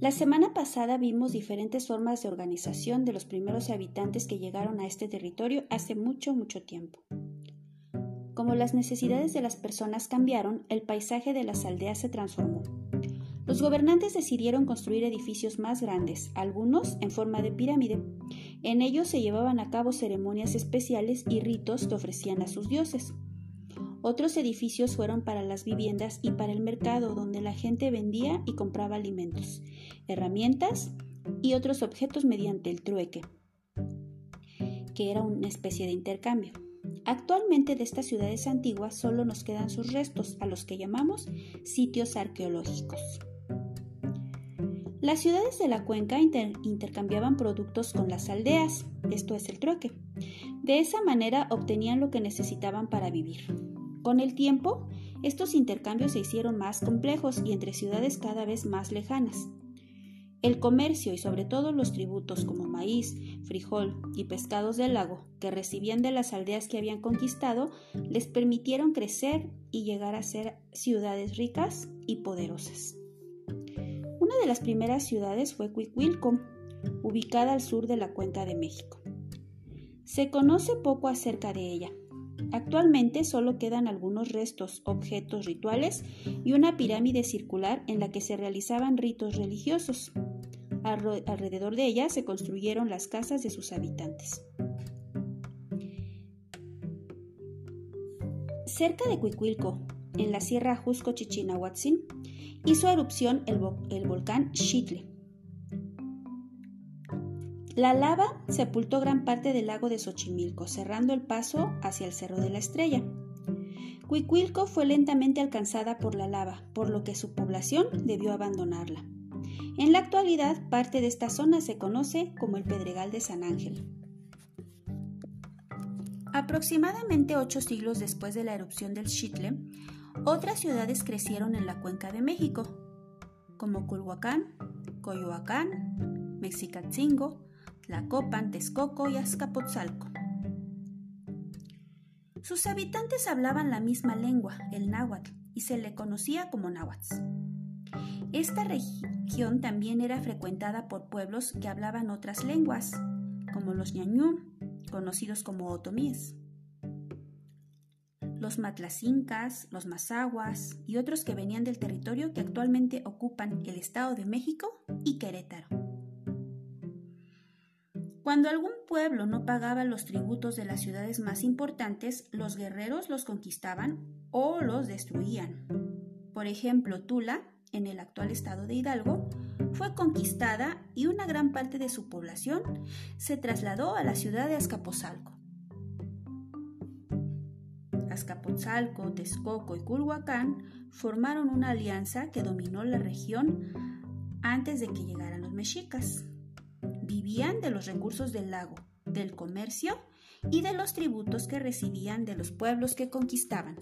La semana pasada vimos diferentes formas de organización de los primeros habitantes que llegaron a este territorio hace mucho, mucho tiempo. Como las necesidades de las personas cambiaron, el paisaje de las aldeas se transformó. Los gobernantes decidieron construir edificios más grandes, algunos en forma de pirámide. En ellos se llevaban a cabo ceremonias especiales y ritos que ofrecían a sus dioses. Otros edificios fueron para las viviendas y para el mercado, donde la gente vendía y compraba alimentos, herramientas y otros objetos mediante el trueque, que era una especie de intercambio. Actualmente de estas ciudades antiguas solo nos quedan sus restos, a los que llamamos sitios arqueológicos. Las ciudades de la cuenca intercambiaban productos con las aldeas, esto es el trueque. De esa manera obtenían lo que necesitaban para vivir. Con el tiempo, estos intercambios se hicieron más complejos y entre ciudades cada vez más lejanas. El comercio y sobre todo los tributos como maíz, frijol y pescados del lago que recibían de las aldeas que habían conquistado les permitieron crecer y llegar a ser ciudades ricas y poderosas. Una de las primeras ciudades fue Cuicuilco, ubicada al sur de la cuenca de México. Se conoce poco acerca de ella, Actualmente solo quedan algunos restos, objetos rituales y una pirámide circular en la que se realizaban ritos religiosos. Alrededor de ella se construyeron las casas de sus habitantes. Cerca de Cuicuilco, en la Sierra Jusco Chichinahuatzin, hizo erupción el, el volcán Xitle la lava sepultó gran parte del lago de Xochimilco, cerrando el paso hacia el Cerro de la Estrella. Cuicuilco fue lentamente alcanzada por la lava, por lo que su población debió abandonarla. En la actualidad, parte de esta zona se conoce como el Pedregal de San Ángel. Aproximadamente ocho siglos después de la erupción del Xitle, otras ciudades crecieron en la cuenca de México, como Culhuacán, Coyoacán, Mexicatzingo, Tlacopan, Texcoco y Azcapotzalco. Sus habitantes hablaban la misma lengua, el náhuatl, y se le conocía como náhuatl. Esta región también era frecuentada por pueblos que hablaban otras lenguas, como los ñañú, conocidos como otomíes, los matlacincas, los mazaguas y otros que venían del territorio que actualmente ocupan el Estado de México y Querétaro. Cuando algún pueblo no pagaba los tributos de las ciudades más importantes, los guerreros los conquistaban o los destruían. Por ejemplo, Tula, en el actual estado de Hidalgo, fue conquistada y una gran parte de su población se trasladó a la ciudad de Azcapotzalco. Azcapotzalco, Texcoco y Culhuacán formaron una alianza que dominó la región antes de que llegaran los mexicas vivían de los recursos del lago, del comercio y de los tributos que recibían de los pueblos que conquistaban.